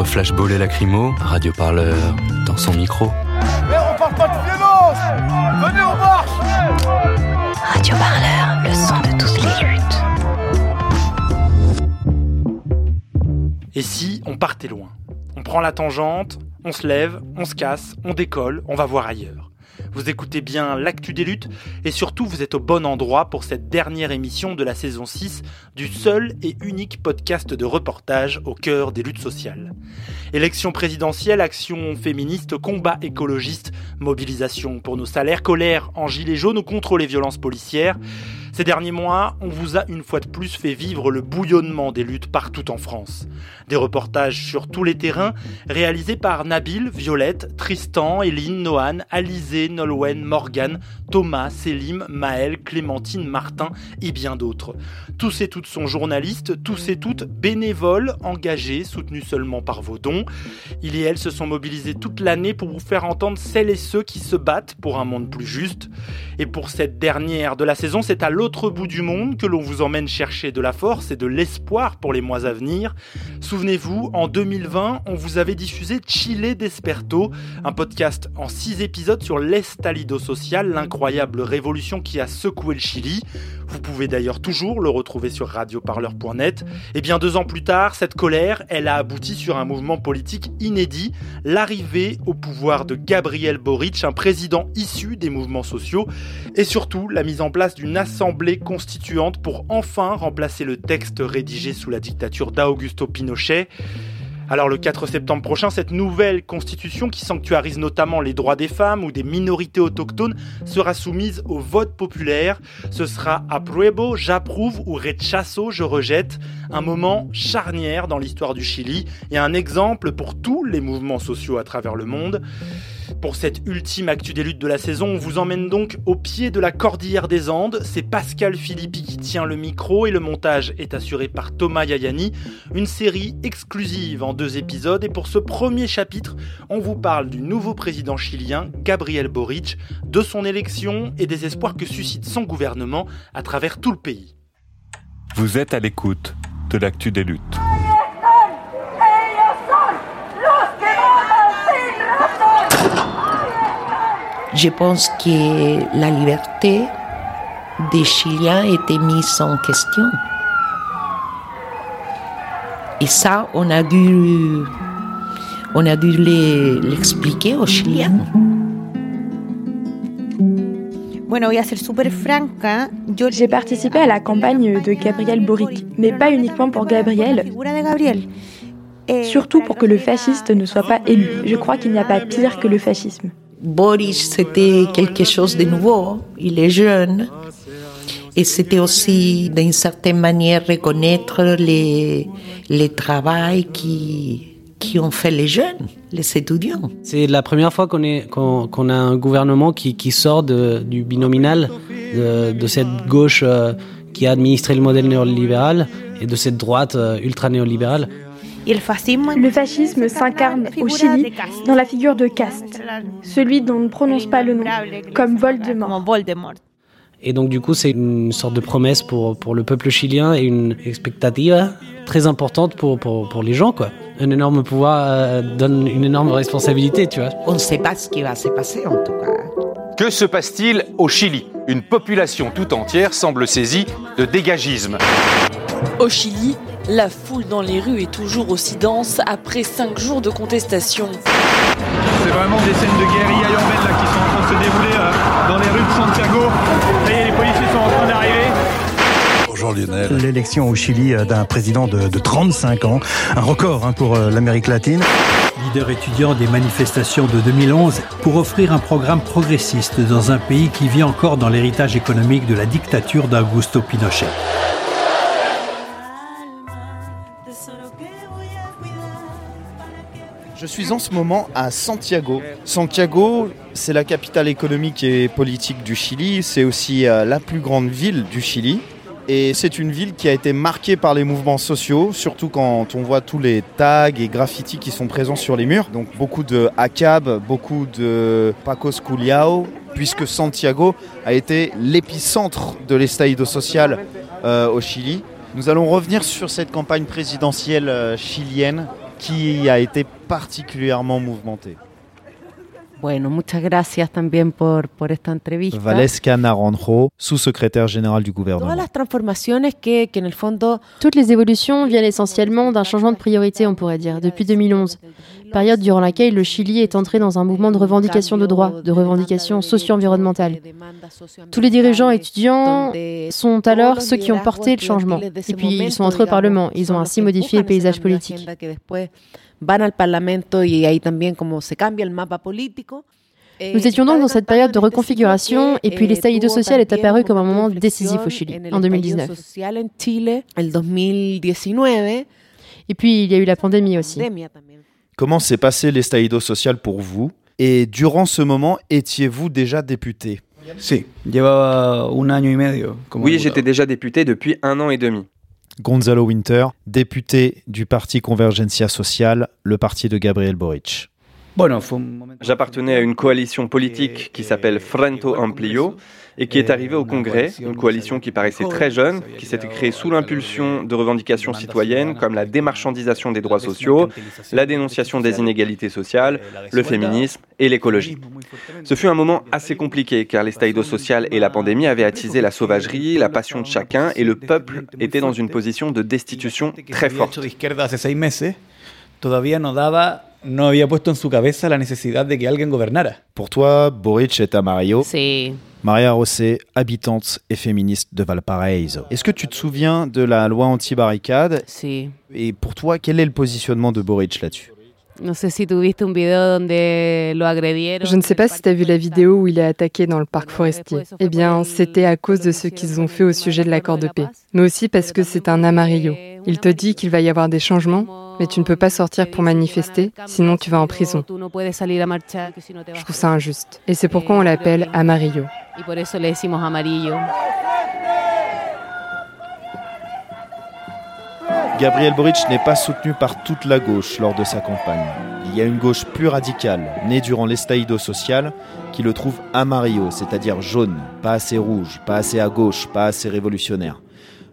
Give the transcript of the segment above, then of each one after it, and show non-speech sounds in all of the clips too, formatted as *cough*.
Entre flashball et lacrymo, Radio Parleur dans son micro. Mais on parle pas de violence Venez, on marche Radio Parleur, le son de toutes les luttes. Et si on partait loin? On prend la tangente, on se lève, on se casse, on décolle, on va voir ailleurs. Vous écoutez bien l'actu des luttes et surtout vous êtes au bon endroit pour cette dernière émission de la saison 6 du seul et unique podcast de reportage au cœur des luttes sociales. Élection présidentielle, action féministe, combat écologiste, mobilisation pour nos salaires, colère en gilets jaunes ou contre les violences policières. Ces derniers mois, on vous a une fois de plus fait vivre le bouillonnement des luttes partout en France. Des reportages sur tous les terrains, réalisés par Nabil, Violette, Tristan, Eline, Noan, Alizé, Nolwenn, Morgane, Thomas, Selim, Maël, Clémentine, Martin et bien d'autres. Tous et toutes sont journalistes, tous et toutes bénévoles, engagés, soutenus seulement par vos dons. Ils et elles se sont mobilisés toute l'année pour vous faire entendre celles et ceux qui se battent pour un monde plus juste. Et pour cette dernière de la saison, c'est à l'autre bout du monde que l'on vous emmène chercher de la force et de l'espoir pour les mois à venir. Souvenez-vous, en 2020, on vous avait diffusé Chile Desperto, un podcast en 6 épisodes sur l'estalido social, l'incroyable révolution qui a secoué le Chili. Vous pouvez d'ailleurs toujours le retrouver sur radioparleur.net. Et bien deux ans plus tard, cette colère, elle a abouti sur un mouvement politique inédit, l'arrivée au pouvoir de Gabriel Boric, un président issu des mouvements sociaux, et surtout la mise en place d'une assemblée constituante pour enfin remplacer le texte rédigé sous la dictature d'Augusto Pinochet. Alors le 4 septembre prochain, cette nouvelle constitution qui sanctuarise notamment les droits des femmes ou des minorités autochtones sera soumise au vote populaire. Ce sera apruebo, j'approuve ou rechazo, je rejette. Un moment charnière dans l'histoire du Chili et un exemple pour tous les mouvements sociaux à travers le monde. Pour cette ultime actu des luttes de la saison, on vous emmène donc au pied de la cordillère des Andes. C'est Pascal Philippi qui tient le micro et le montage est assuré par Thomas Yayani. Une série exclusive en deux épisodes et pour ce premier chapitre, on vous parle du nouveau président chilien, Gabriel Boric, de son élection et des espoirs que suscite son gouvernement à travers tout le pays. Vous êtes à l'écoute de l'actu des luttes. Je pense que la liberté des Chiliens était mise en question. Et ça, on a dû, on a dû les- l'expliquer aux Chiliens. J'ai participé à la campagne de Gabriel Boric, mais pas uniquement pour Gabriel, surtout pour que le fasciste ne soit pas élu. Je crois qu'il n'y a pas pire que le fascisme. Boris, c'était quelque chose de nouveau. Il est jeune. Et c'était aussi, d'une certaine manière, reconnaître les, les travaux qui, qui ont fait les jeunes, les étudiants. C'est la première fois qu'on a un gouvernement qui, qui sort de- du binominal, de, cette gauche euh, qui a administré le modèle néolibéral et de cette droite euh, ultra Le fascisme s'incarne au Chili dans la figure de caste, celui dont on ne prononce pas le nom, comme Voldemort. Et donc du coup, c'est une sorte de promesse pour, pour le peuple chilien et une expectative très importante pour, pour, pour les gens. quoi. Un énorme pouvoir euh, donne une énorme responsabilité, tu vois. On ne sait pas ce qui va se passer, en tout cas. Que se passe-t-il au Chili? Une population tout entière semble saisie de dégagisme. Au Chili, La foule dans les rues est toujours aussi dense après cinq jours de contestation. C'est vraiment des scènes de guérilla urbaine là, qui sont en train de se dérouler euh, dans les rues de Santiago. Et les policiers sont en train d'arriver. Bonjour Lionel. L'élection au Chili euh, d'un président de, de, 35 ans, un record hein, pour euh, l'Amérique latine. Leader étudiant des manifestations de 2011 pour offrir un programme progressiste dans un pays qui vit encore dans l'héritage économique de la dictature d'Augusto Pinochet. Je suis en ce moment à Santiago. Santiago, c'est la capitale économique et politique du Chili. C'est aussi euh, la plus grande ville du Chili. Et c'est une ville qui a été marquée par les mouvements sociaux, surtout quand on voit tous les tags et graffitis qui sont présents sur les murs. Donc beaucoup de ACAB, beaucoup de Pacos Culiao, puisque Santiago a été l'épicentre de l'estallido social euh, au Chili. Nous allons revenir sur cette campagne présidentielle euh, chilienne qui a été particulièrement mouvementée. Bueno, muchas gracias también por, por esta entrevista. Valesca Naranjo, sous-secrétaire général du gouvernement. Toutes les évolutions viennent essentiellement d'un changement de priorité, on pourrait dire, depuis 2011. Période durant laquelle le Chili est entré dans un mouvement de revendication de droits, de revendication socio-environnementale. Tous les dirigeants étudiants sont alors ceux qui ont porté le changement. Et puis ils sont entrés au Parlement. Ils ont ainsi modifié le paysage politique. Nous étions donc dans cette période de reconfiguration et puis l'estallido social est apparu comme un moment décisif au Chili en 2019. Et puis il y a eu la pandémie aussi. Comment s'est passé l'estallido social pour vous Et durant ce moment, étiez-vous déjà député? Sí, llevaba un año y medio. Oui, j'étais déjà député depuis un an et demi. Gonzalo Winter, député du parti Convergencia Social, le parti de Gabriel Boric. J'appartenais à une coalition politique qui s'appelle Frento Amplio et qui est arrivée au Congrès, une coalition qui paraissait très jeune, qui s'était créée sous l'impulsion de revendications citoyennes comme la démarchandisation des droits sociaux, la dénonciation des inégalités sociales, le féminisme et l'écologie. Ce fut un moment assez compliqué car l'estallido social et la pandémie avaient attisé la sauvagerie, la passion de chacun et le peuple était dans une position de destitution très forte. no había puesto en su cabeza la necesidad de que alguien gobernara. Pour toi, Boric est un Mario. Sí. Maria Rosé, habitante et féministe de Valparaiso. Est-ce que tu te souviens de la loi anti-barricade? Sí. Et pour toi, quel est le positionnement de Boric là-dessus? Je ne sais pas si tu as vu la vidéo où il est attaqué dans le parc forestier. Eh bien, c'était à cause de ce qu'ils ont fait au sujet de l'accord de paix. Mais aussi parce que c'est un amarillo. Il te dit qu'il va y avoir des changements, mais tu ne peux pas sortir pour manifester, sinon tu vas en prison. Je trouve ça injuste. Et c'est pourquoi on l'appelle amarillo. Gabriel Boric n'est pas soutenu par toute la gauche lors de sa campagne. Il y a une gauche plus radicale, née durant l'estallido social, qui le trouve amarillo, c'est-à-dire jaune, pas assez rouge, pas assez à gauche, pas assez révolutionnaire.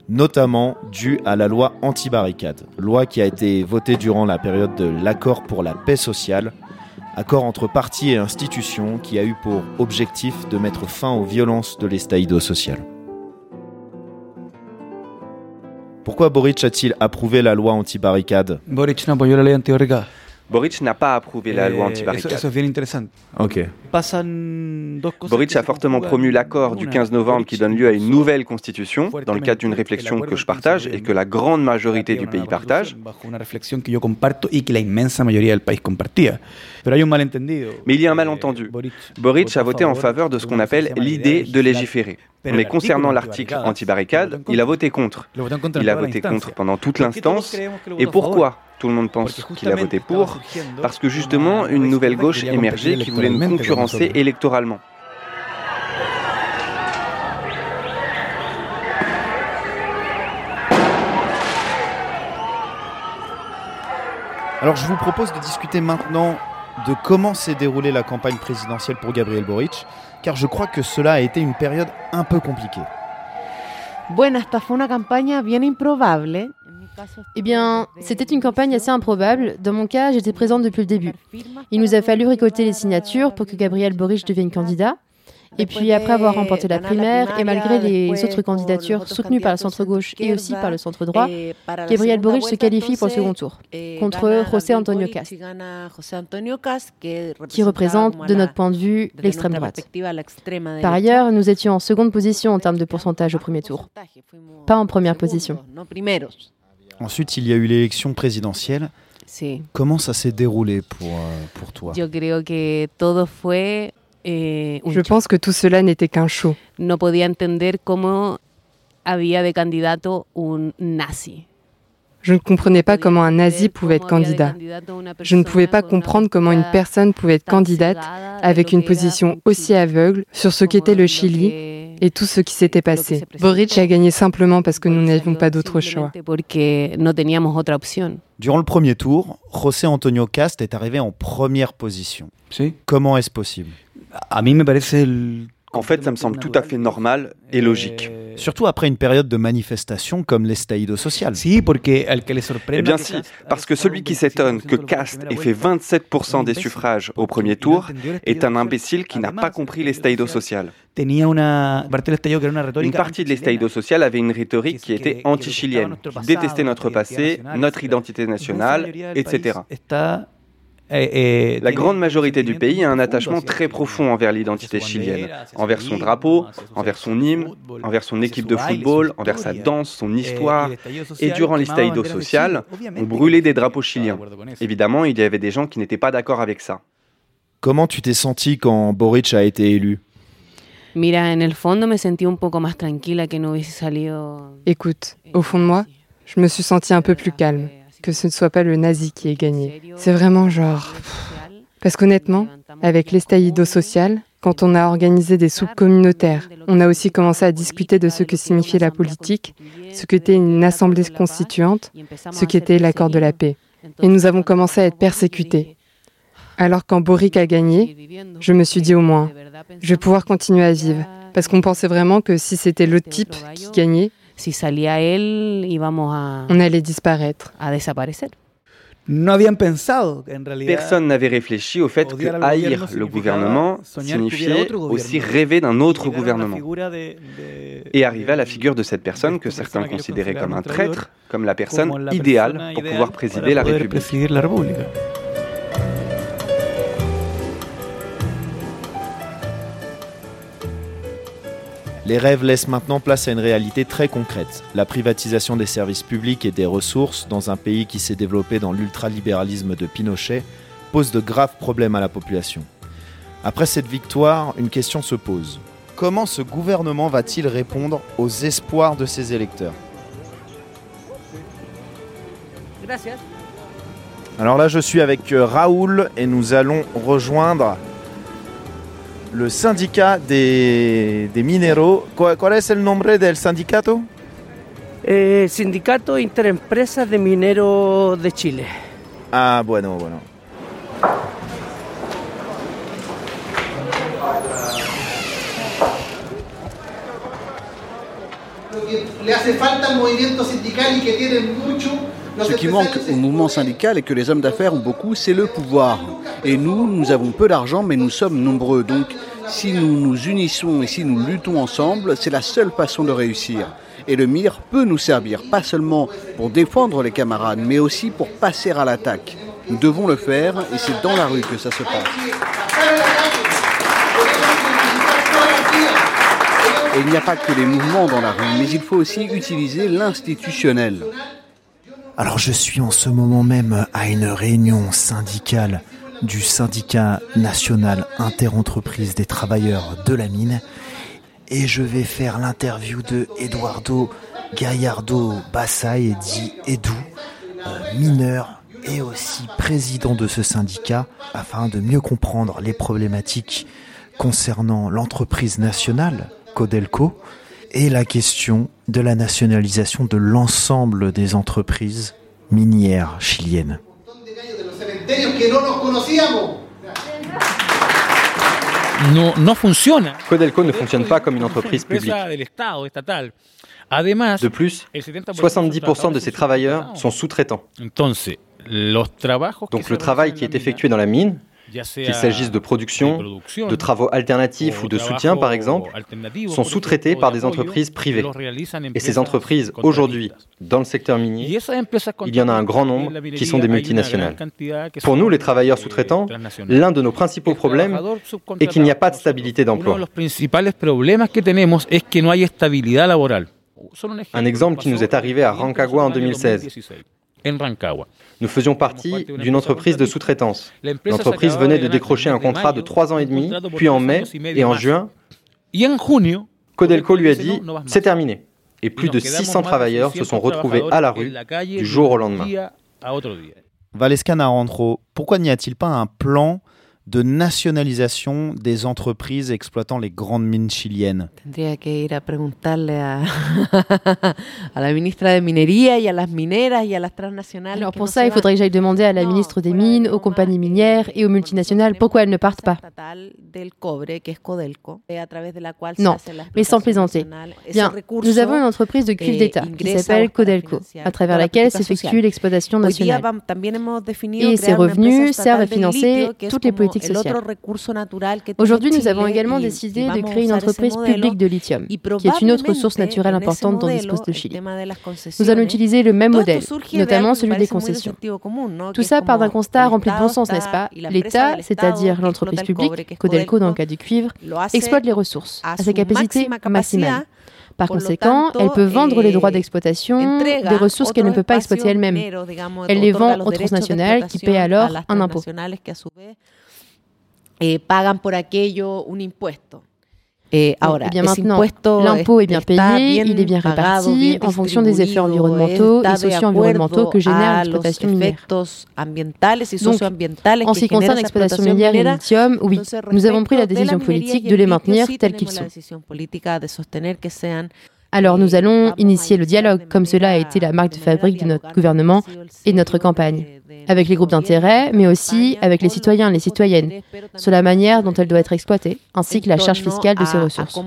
Notamment dû à la loi anti-barricade, loi qui a été votée durant la période de l'accord pour la paix sociale, accord entre partis et institutions qui a eu pour objectif de mettre fin aux violences de l'estallido social. Pourquoi Boric a-t-il approuvé la loi anti-barricade? Boric n'a pas approuvé la loi Eh, anti-barricade. Eso, eso es bien Boric a fortement promu l'accord du una. 15 novembre qui donne lieu à une nouvelle constitution, dans le cadre d'une réflexion que je partage et que la grande majorité du pays partage. Mais il y a un malentendu. Boric a voté en faveur de ce qu'on appelle l'idée de légiférer? Mais concernant l'article anti-barricade, il a voté contre. Il a voté contre pendant toute l'instance. Et pourquoi? Tout le monde pense qu'il a voté pour Parce que justement, une nouvelle gauche émergeait qui voulait nous concurrencer électoralement. Alors je vous propose de discuter maintenant de comment s'est déroulée la campagne présidentielle pour Gabriel Boric, car je crois que cela a été une période un peu compliquée. Bueno, esta fue una campaña bien improbable. Eh bien, c'était une campagne assez improbable. Dans mon cas, j'étais présente depuis le début. Il nous a fallu récolter les signatures pour que Gabriel Boric devienne candidat. Et puis après avoir remporté la primaire et malgré les autres candidatures soutenues par le centre-gauche et aussi par le centre-droit, Gabriel Boric se qualifie pour le second tour contre José Antonio Cast, qui représente, de notre point de vue, l'extrême droite. Par ailleurs, nous étions en seconde position en termes de pourcentage au premier tour, pas en première position. Ensuite, il y a eu l'élection présidentielle. Comment ça s'est déroulé pour, euh, pour toi? Eh, Je pense que tout cela n'était qu'un show. No podía entender cómo había de candidato un nazi. Je ne comprenais pas comment un nazi pouvait être candidat. Je ne pouvais pas comprendre comment une personne pouvait être candidate avec une position aussi aveugle sur ce qu'était le Chili et tout ce qui s'était passé. Boric a gagné simplement parce que nous n'avions pas d'autre choix. Durant le premier tour, José Antonio Cast est arrivé en première position. Comment est-ce possible? En fait, ça me semble tout à fait normal et logique. Surtout après une période de manifestation comme l'estaïdo social. Eh bien si, parce que celui qui s'étonne que Cast ait fait 27% des suffrages au premier tour est un imbécile qui n'a pas compris l'estaïdo social. Une partie de l'estaïdo social avait une rhétorique qui était anti-chilienne, qui détestait notre passé, notre identité nationale, etc. La grande majorité du pays a un attachement très profond envers l'identité chilienne, envers son drapeau, envers son hymne, envers son équipe de football, envers sa danse, son histoire. Et durant l'estaïdo social, on brûlait des drapeaux chiliens. Évidemment, il y avait des gens qui n'étaient pas d'accord avec ça. Comment tu t'es senti quand Boric a été élu? Écoute, au fond de moi, je me suis senti un peu plus calme que ce ne soit pas le nazi qui ait gagné. C'est vraiment genre... Parce qu'honnêtement, avec l'estaïdo social, quand on a organisé des soupes communautaires, on a aussi commencé à discuter de ce que signifiait la politique, ce qu'était une assemblée constituante, ce qu'était l'accord de la paix. Et nous avons commencé à être persécutés. Alors quand Boric a gagné, je me suis dit au moins, je vais pouvoir continuer à vivre. Parce qu'on pensait vraiment que si c'était l'autre type qui gagnait, si salía él, íbamos a, on allait disparaître. a desaparecer. Personne n'avait réfléchi au fait que haïr le gouvernement signifiait aussi rêver d'un autre gouvernement. Et arriver à la figure de cette personne que certains considéraient comme un traître, comme la personne idéale pour pouvoir présider la République. Les rêves laissent maintenant place à une réalité très concrète, la privatisation des services publics et des ressources dans un pays qui s'est développé dans l'ultralibéralisme de Pinochet pose de graves problèmes à la population. Après cette victoire, une question se pose. Comment ce gouvernement va-t-il répondre aux espoirs de ses électeurs? Alors là, je suis avec euh, Raoul et nous allons rejoindre le syndicat des, des mineros. ¿Cuál es el nombre del sindicato? Eh, Sindicato Interempresas de Mineros de Chile. Ah, bueno, bueno. Ce qui manque au mouvement syndical et que les hommes d'affaires ont beaucoup, c'est le pouvoir. Et nous, nous avons peu d'argent, mais nous sommes nombreux. Donc, si nous nous unissons et si nous luttons ensemble, c'est la seule façon de réussir. Et le MIR peut nous servir, pas seulement pour défendre les camarades, mais aussi pour passer à l'attaque. Nous devons le faire et c'est dans la rue que ça se passe. Et il n'y a pas que les mouvements dans la rue, mais il faut aussi utiliser l'institutionnel. Alors je suis en ce moment même à une réunion syndicale du syndicat national interentreprise des travailleurs de la mine et je vais faire l'interview de Eduardo Gallardo Bassay, dit Edu, euh, mineur et aussi président de ce syndicat, afin de mieux comprendre les problématiques concernant l'entreprise nationale Codelco et la question de la nationalisation de l'ensemble des entreprises minières chiliennes. Codelco ne fonctionne pas comme une entreprise publique. De plus, 70% de ses travailleurs sont sous-traitants. Donc le travail qui est effectué dans la mine qu'il s'agisse de production, de travaux alternatifs ou de soutien par exemple, sont sous-traités par des entreprises privées. Et ces entreprises, aujourd'hui, dans le secteur minier, il y en a un grand nombre qui sont des multinationales. Pour nous, les travailleurs sous-traitants, l'un de nos principaux problèmes est qu'il n'y a pas de stabilité d'emploi. Un exemple qui nous est arrivé à Rancagua en 2016. Nous faisions partie d'une entreprise de sous-traitance. L'entreprise venait de décrocher un contrat de trois ans et demi, puis en mai et en juin, Codelco lui a dit c'est terminé. Et plus de 600 travailleurs se sont retrouvés à la rue du jour au lendemain. Valesca Narantro, pourquoi n'y a-t-il pas un plan de nationalisation des entreprises exploitant les grandes mines chiliennes Tendría que ir a preguntarle a, *laughs* a la ministra de Minería y a las mineras y a las transnacionales. Alors pour ça, il faudrait que j'aille demander à la ministre des Mines, aux compagnies minières et aux multinationales pourquoi elles ne partent pas? Non, mais sans plaisanter. Bien, nous avons une entreprise de cuivre d'État qui s'appelle Codelco, à travers laquelle s'effectue l'exploitation nationale. Et ces revenus servent à financer toutes les politiques Aujourd'hui, nous avons également décidé de créer une entreprise publique de lithium, qui est une autre ressource naturelle importante dont dispose le Chili. Nous allons utiliser le même modèle, notamment celui des concessions. Tout ça part d'un constat rempli de bon sens, n'est-ce pas L'État, c'est-à-dire l'entreprise publique, Codelco dans le cas du cuivre, exploite les ressources à sa capacité maximale. Par conséquent, elle peut vendre les droits d'exploitation des ressources qu'elle ne peut pas exploiter elle-même. Elle les vend aux transnationales qui paient alors un impôt. Eh, pagan por aquello un impuesto. Et ahora, eh bien maintenant, l'impôt est bien payé, il est bien réparti en fonction des effets environnementaux et socio-environnementaux que génère l'exploitation minière. Donc, en ce qui concerne l'exploitation minière et le lithium, oui, nous avons pris la décision politique de les maintenir tels qu'ils sont. Alors nous allons initier le dialogue, comme cela a été la marque de fabrique de notre gouvernement et de notre campagne, avec les groupes d'intérêt, mais aussi avec les citoyens et les citoyennes, sur la manière dont elle doit être exploitée, ainsi que la charge fiscale de ces ressources.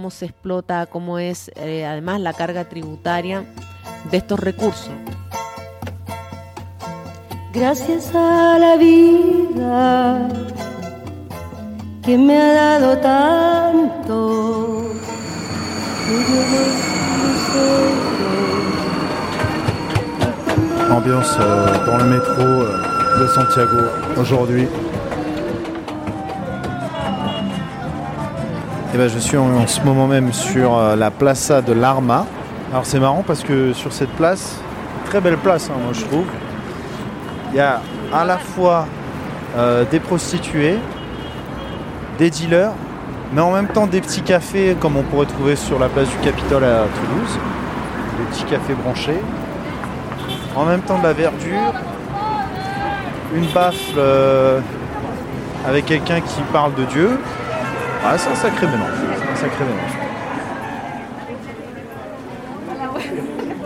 Gracias a la vida que me ha dado tanto. Ambiance euh, dans le métro euh, de Santiago aujourd'hui. Et ben, je suis en, ce moment même sur euh, la Plaza de l'Arma. Alors c'est marrant parce que sur cette place, très belle place hein, moi je trouve, il y a à la fois des prostituées, des dealers, mais en même temps des petits cafés comme on pourrait trouver sur la place du Capitole à Toulouse, des petits cafés branchés, en même temps de la verdure, une baffle euh, avec quelqu'un qui parle de Dieu. Ah, c'est un sacré mélange.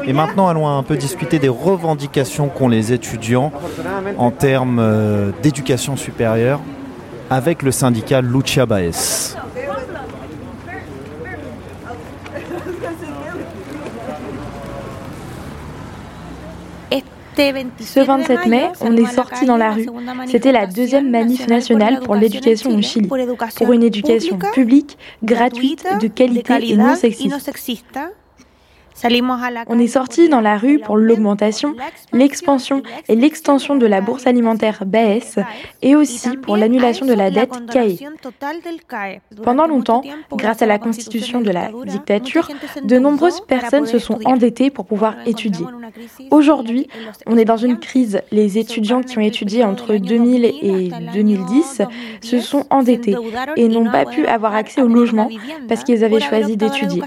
Et maintenant, allons un peu discuter des revendications qu'ont les étudiants en termes euh, d'éducation supérieure avec le syndicat Lucia Baez. Ce 27 mai, on est sorti dans la rue. C'était la deuxième manif nationale pour l'éducation au Chili, pour une éducation publique, gratuite, de qualité et non sexiste. On est sorti dans la rue pour l'augmentation, l'expansion et l'extension de la bourse alimentaire BAS et aussi pour l'annulation de la dette CAE. Pendant longtemps, grâce à la constitution de la dictature, de nombreuses personnes se sont endettées pour pouvoir étudier. Aujourd'hui, on est dans une crise. Les étudiants qui ont étudié entre 2000 et 2010 se sont endettés et n'ont pas pu avoir accès au logement parce qu'ils avaient choisi d'étudier.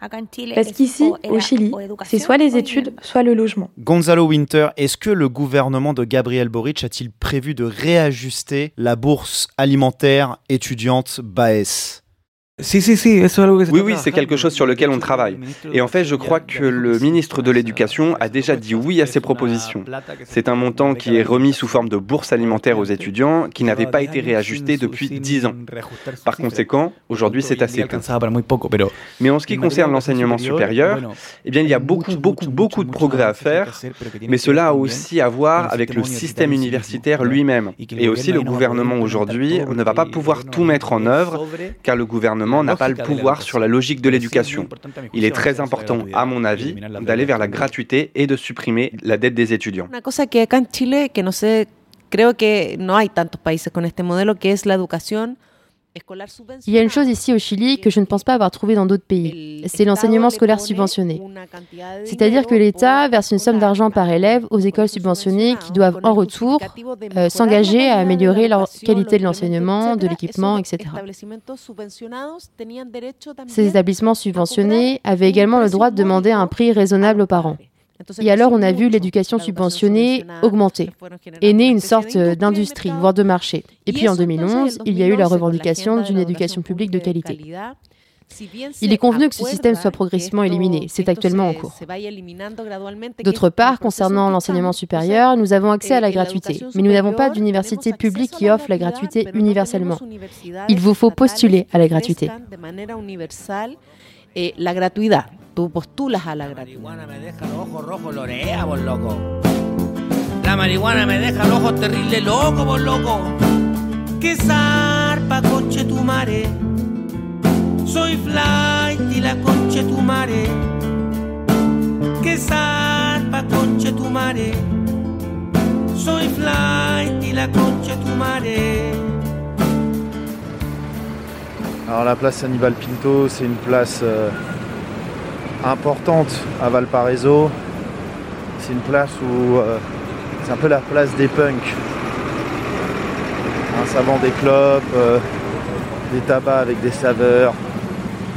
Parce qu'ici, au Chili, c'est soit les études, soit le logement. Gonzalo Winter, est-ce que le gouvernement de Gabriel Boric a-t-il prévu de réajuster la bourse alimentaire étudiante BAES? Oui, oui, c'est quelque chose sur lequel on travaille. Et en fait, je crois que le ministre de l'Éducation a déjà dit oui à ces propositions. C'est un montant qui est remis sous forme de bourse alimentaire aux étudiants qui n'avait pas été réajusté depuis 10 ans. Par conséquent, aujourd'hui, c'est assez peu. Mais en ce qui concerne l'enseignement supérieur, eh bien, il y a beaucoup, beaucoup, beaucoup de progrès à faire, mais cela a aussi à voir avec le système universitaire lui-même. Et aussi, le gouvernement aujourd'hui ne va pas pouvoir tout mettre en œuvre, car le gouvernement n'a pas le pouvoir sur la logique de l'éducation. Il est très important, à mon avis, d'aller vers la gratuité et de supprimer la dette des étudiants. Una cosa que acá en Chile, que no sé, creo que no hay tantos países con este modelo, que es la educación Il y a une chose ici au Chili que je ne pense pas avoir trouvée dans d'autres pays. C'est l'enseignement scolaire subventionné. C'est-à-dire que l'État verse une somme d'argent par élève aux écoles subventionnées qui doivent en retour euh, s'engager à améliorer la qualité de l'enseignement, de l'équipement, etc. Ces établissements subventionnés avaient également le droit de demander un prix raisonnable aux parents. Et alors on a vu l'éducation subventionnée augmenter et né une sorte d'industrie, voire de marché. Et puis en 2011, il y a eu la revendication d'une éducation publique de qualité. Il est convenu que ce système soit progressivement éliminé. C'est actuellement en cours. D'autre part, concernant l'enseignement supérieur, nous avons accès à la gratuité, mais nous n'avons pas d'université publique qui offre la gratuité universellement. Il vous faut postuler à la gratuité. la gratuidad. Tú postulas a la gratuidad. La marihuana me deja los ojos rojos, lorea, vos loco. La marihuana me deja los ojos terrible loco, vos loco. Que zarpa, conche tu mare. Soy flight y la conche tu mare. Que zarpa, conche tu mare. Soy flight y la conche tu mare. Alors la place Hannibal Pinto, c'est une place euh, importante à Valparaiso. C'est une place où euh, c'est un peu la place des punks. Un ça vend des clopes, euh, des tabacs avec des saveurs.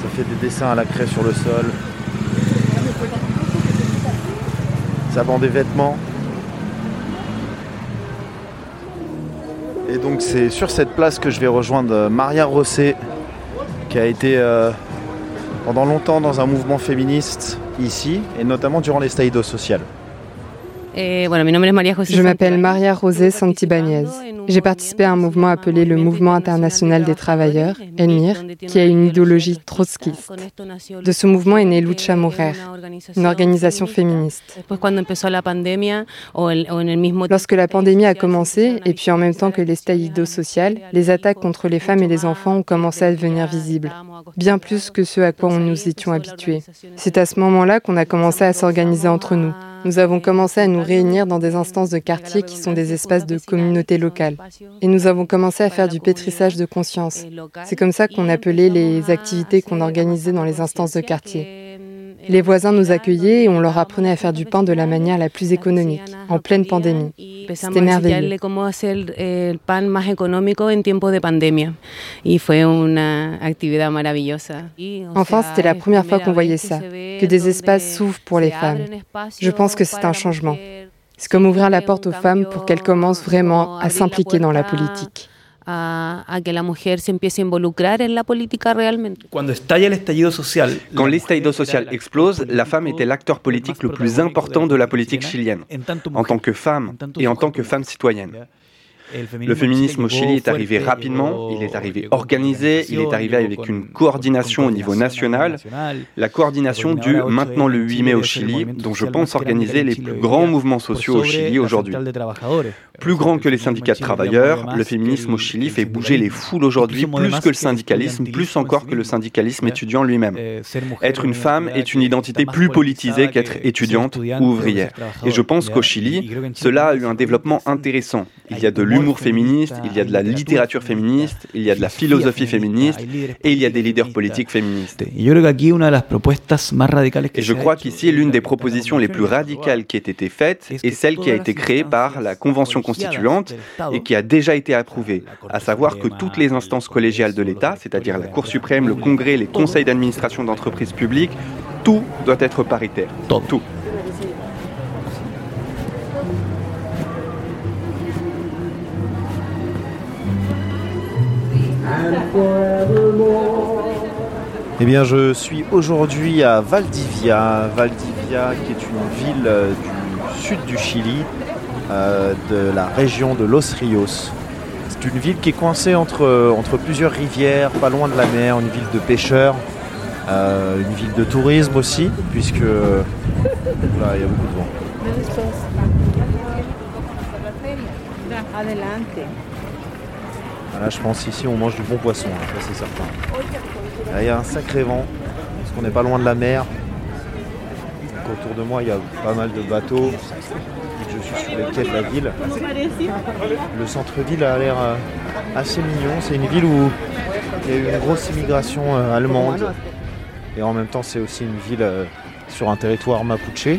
Ça fait des dessins à la craie sur le sol. Ça vend des vêtements. Et donc c'est sur cette place que je vais rejoindre Maria Rosset, qui a été euh, pendant longtemps dans un mouvement féministe ici, et notamment durant les staïdos sociales. Je m'appelle Maria José Santibáñez. J'ai participé à un mouvement appelé le Mouvement international des travailleurs, ENMIR, qui a une idéologie trotskiste. De ce mouvement est née Lucha Mujer, une organisation féministe. Lorsque la pandémie a commencé, et puis en même temps que les staïdos sociales, les attaques contre les femmes et les enfants ont commencé à devenir visibles, bien plus que ce à quoi nous étions habitués. C'est à ce moment-là qu'on a commencé à s'organiser entre nous. Nous avons commencé à nous réunir dans des instances de quartier qui sont des espaces de communauté locale. Et nous avons commencé à faire du pétrissage de conscience. C'est comme ça qu'on appelait les activités qu'on organisait dans les instances de quartier. Les voisins nous accueillaient et on leur apprenait à faire du pain de la manière la plus économique, en pleine pandémie. C'était merveilleux. Enfin, c'était la première fois qu'on voyait ça, que des espaces s'ouvrent pour les femmes. Je pense que c'est un changement. C'est comme ouvrir la porte aux femmes pour qu'elles commencent vraiment à s'impliquer dans la politique. A, que la mujer se empiece a involucrar en la política realmente. Quand l'estallido social explose, la femme était l'acteur politique le plus important de la politique chilienne, en tant que femme et en tant que femme citoyenne. Le féminisme au Chili est arrivé rapidement, il est arrivé organisé, il est arrivé avec une coordination au niveau national, la coordination du maintenant le 8 mai au Chili, dont je pense organiser les plus grands mouvements sociaux au Chili aujourd'hui. Plus grand que les syndicats de travailleurs, le féminisme au Chili fait bouger les foules aujourd'hui plus que le syndicalisme, plus encore que le syndicalisme étudiant lui-même. Être une femme est une identité plus politisée qu'être étudiante ou ouvrière. Et je pense qu'au Chili, cela a eu un développement intéressant. Il y a de l'humour féministe, il y a de la littérature féministe, il y a de la philosophie féministe et il y a des leaders politiques féministes. Et je crois qu'ici, l'une des propositions les plus radicales qui ait été faite est celle qui a été créée par la Convention constituante et qui a déjà été approuvée, à savoir que toutes les instances collégiales de l'État, c'est-à-dire la Cour suprême, le Congrès, les conseils d'administration d'entreprises publiques, tout doit être paritaire. Tout. Eh bien, je suis aujourd'hui à Valdivia. Valdivia, qui est une ville euh, du sud du Chili, euh, de la région de Los Rios. C'est une ville qui est coincée entre, entre plusieurs rivières, pas loin de la mer, une ville de pêcheurs, euh, une ville de tourisme aussi, puisque là, il y a beaucoup de vent. Voilà, je pense ici on mange du bon poisson, hein, ça c'est certain. Là, il y a un sacré vent, parce qu'on n'est pas loin de la mer. Donc, autour de moi, il y a pas mal de bateaux. Je suis sur les quais de la ville. Le centre-ville a l'air euh, assez mignon. C'est une ville où il y a eu une grosse immigration euh, allemande. Et en même temps, c'est aussi une ville euh, sur un territoire mapuche.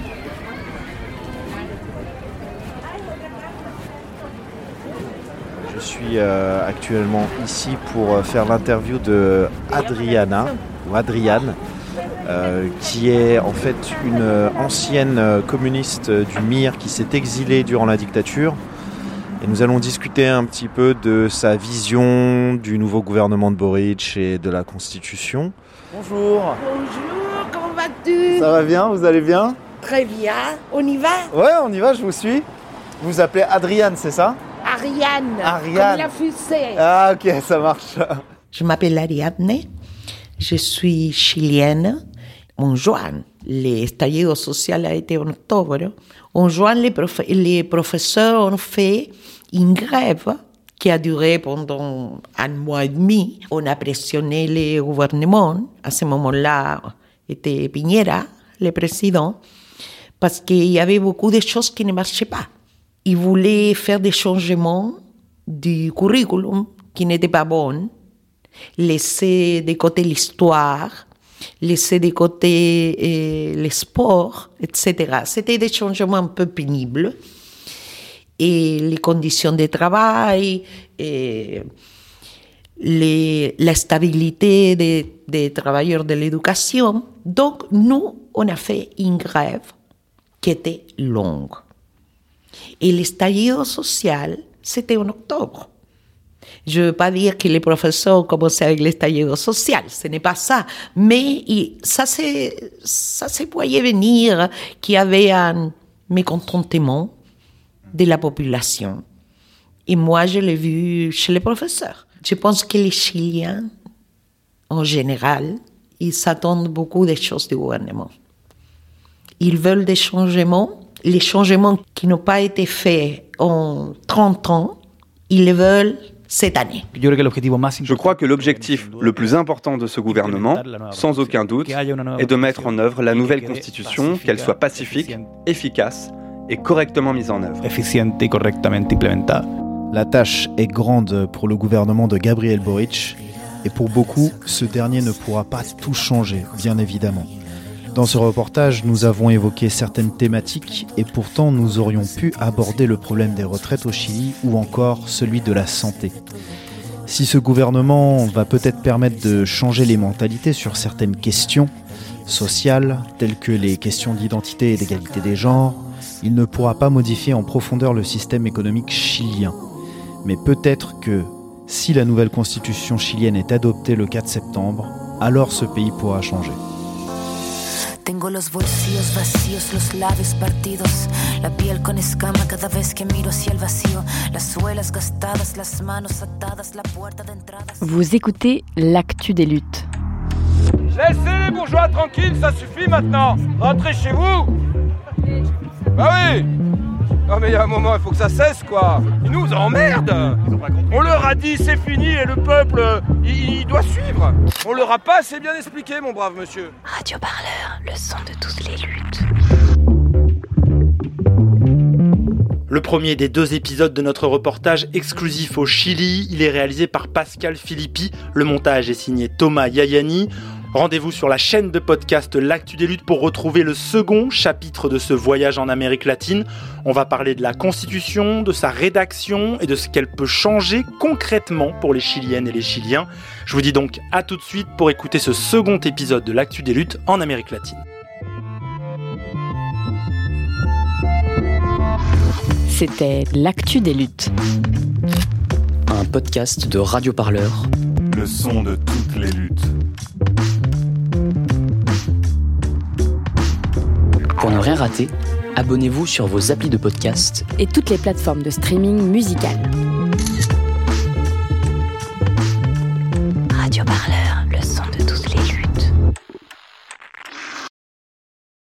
Suis euh, actuellement ici pour euh, faire l'interview de Adriana, ou Adriane, euh, qui est en fait une ancienne communiste du MIR qui s'est exilée durant la dictature. Et nous allons discuter un petit peu de sa vision du nouveau gouvernement de Boric et de la Constitution. Bonjour. Bonjour, comment vas-tu? Ça va bien Vous allez bien? Très bien. On y va? Ouais, on y va, je vous suis. Vous vous appelez Adriane, c'est ça? Ariane. Ariane. Comme la fusée. Ah ok, ça marche. Je m'appelle Ariadne, je suis chilienne. En juin, l'estallido social a été en octobre. En juin, les, prof- les professeurs ont fait une grève qui a duré pendant un mois et demi. On a pressionné le gouvernement. À ce moment-là, était Piñera, le président, parce qu'il y avait beaucoup de choses qui ne marchaient pas. Il voulait faire des changements du curriculum qui n'étaient pas bons, laisser de côté l'histoire, laisser de côté euh, le sport, etc. C'était des changements un peu pénibles. Et les conditions de travail, les- la stabilité des travailleurs de l'éducation. Donc, nous, on a fait une grève qui était longue. Et l'estallido social, c'était en octobre. Je ne veux pas dire que les professeurs ont commencé avec l'estallido social, ce n'est pas ça. Mais ça se, ça se voyait venir qu'il y avait un mécontentement de la population. Et moi, je l'ai vu chez les professeurs. Je pense que les Chiliens, en général, ils s'attendent beaucoup des choses du gouvernement. Ils veulent des changements. Les changements qui n'ont pas été faits en 30 ans, ils les veulent cette année. Je crois que l'objectif le plus important de ce gouvernement, sans aucun doute, est de mettre en œuvre la nouvelle constitution, qu'elle soit pacifique, efficace et correctement mise en œuvre. La tâche est grande pour le gouvernement de Gabriel Boric et pour beaucoup, ce dernier ne pourra pas tout changer, bien évidemment. Dans ce reportage, nous avons évoqué certaines thématiques et pourtant nous aurions pu aborder le problème des retraites au Chili ou encore celui de la santé. Si ce gouvernement va peut-être permettre de changer les mentalités sur certaines questions sociales, telles que les questions d'identité et d'égalité des genres, il ne pourra pas modifier en profondeur le système économique chilien. Mais peut-être que, si la nouvelle constitution chilienne est adoptée le 4 septembre, alors ce pays pourra changer. Tengo los bolsillos vacíos, los labios partidos, la piel con escama cada vez que miro hacia el vacío, las suelas gastadas, las manos atadas, la puerta de entrada. Vous écoutez l'actu des luttes. Laissez les bourgeois tranquilles, ça suffit maintenant. Rentrez chez vous. Bah oui. Non mais il y a un moment, il faut que ça cesse quoi. Ils nous emmerdent. On leur a dit c'est fini et le peuple, euh, il, il doit suivre. On leur a pas assez bien expliqué, mon brave monsieur. Radio Parleur, le son de toutes les luttes. Le premier des deux épisodes de notre reportage exclusif au Chili, il est réalisé par Pascal Filippi. Le montage est signé Thomas Yayani. Rendez-vous sur la chaîne de podcast L'Actu des Luttes pour retrouver le second chapitre de ce voyage en Amérique latine. On va parler de la Constitution, de sa rédaction et de ce qu'elle peut changer concrètement pour les Chiliennes et les Chiliens. Je vous dis donc à tout de suite pour écouter ce second épisode de L'Actu des Luttes en Amérique latine. C'était l'actu des luttes. Un podcast de Radio Parleur. Le son de toutes les luttes. Pour ne rien rater, abonnez-vous sur vos applis de podcast et toutes les plateformes de streaming musical.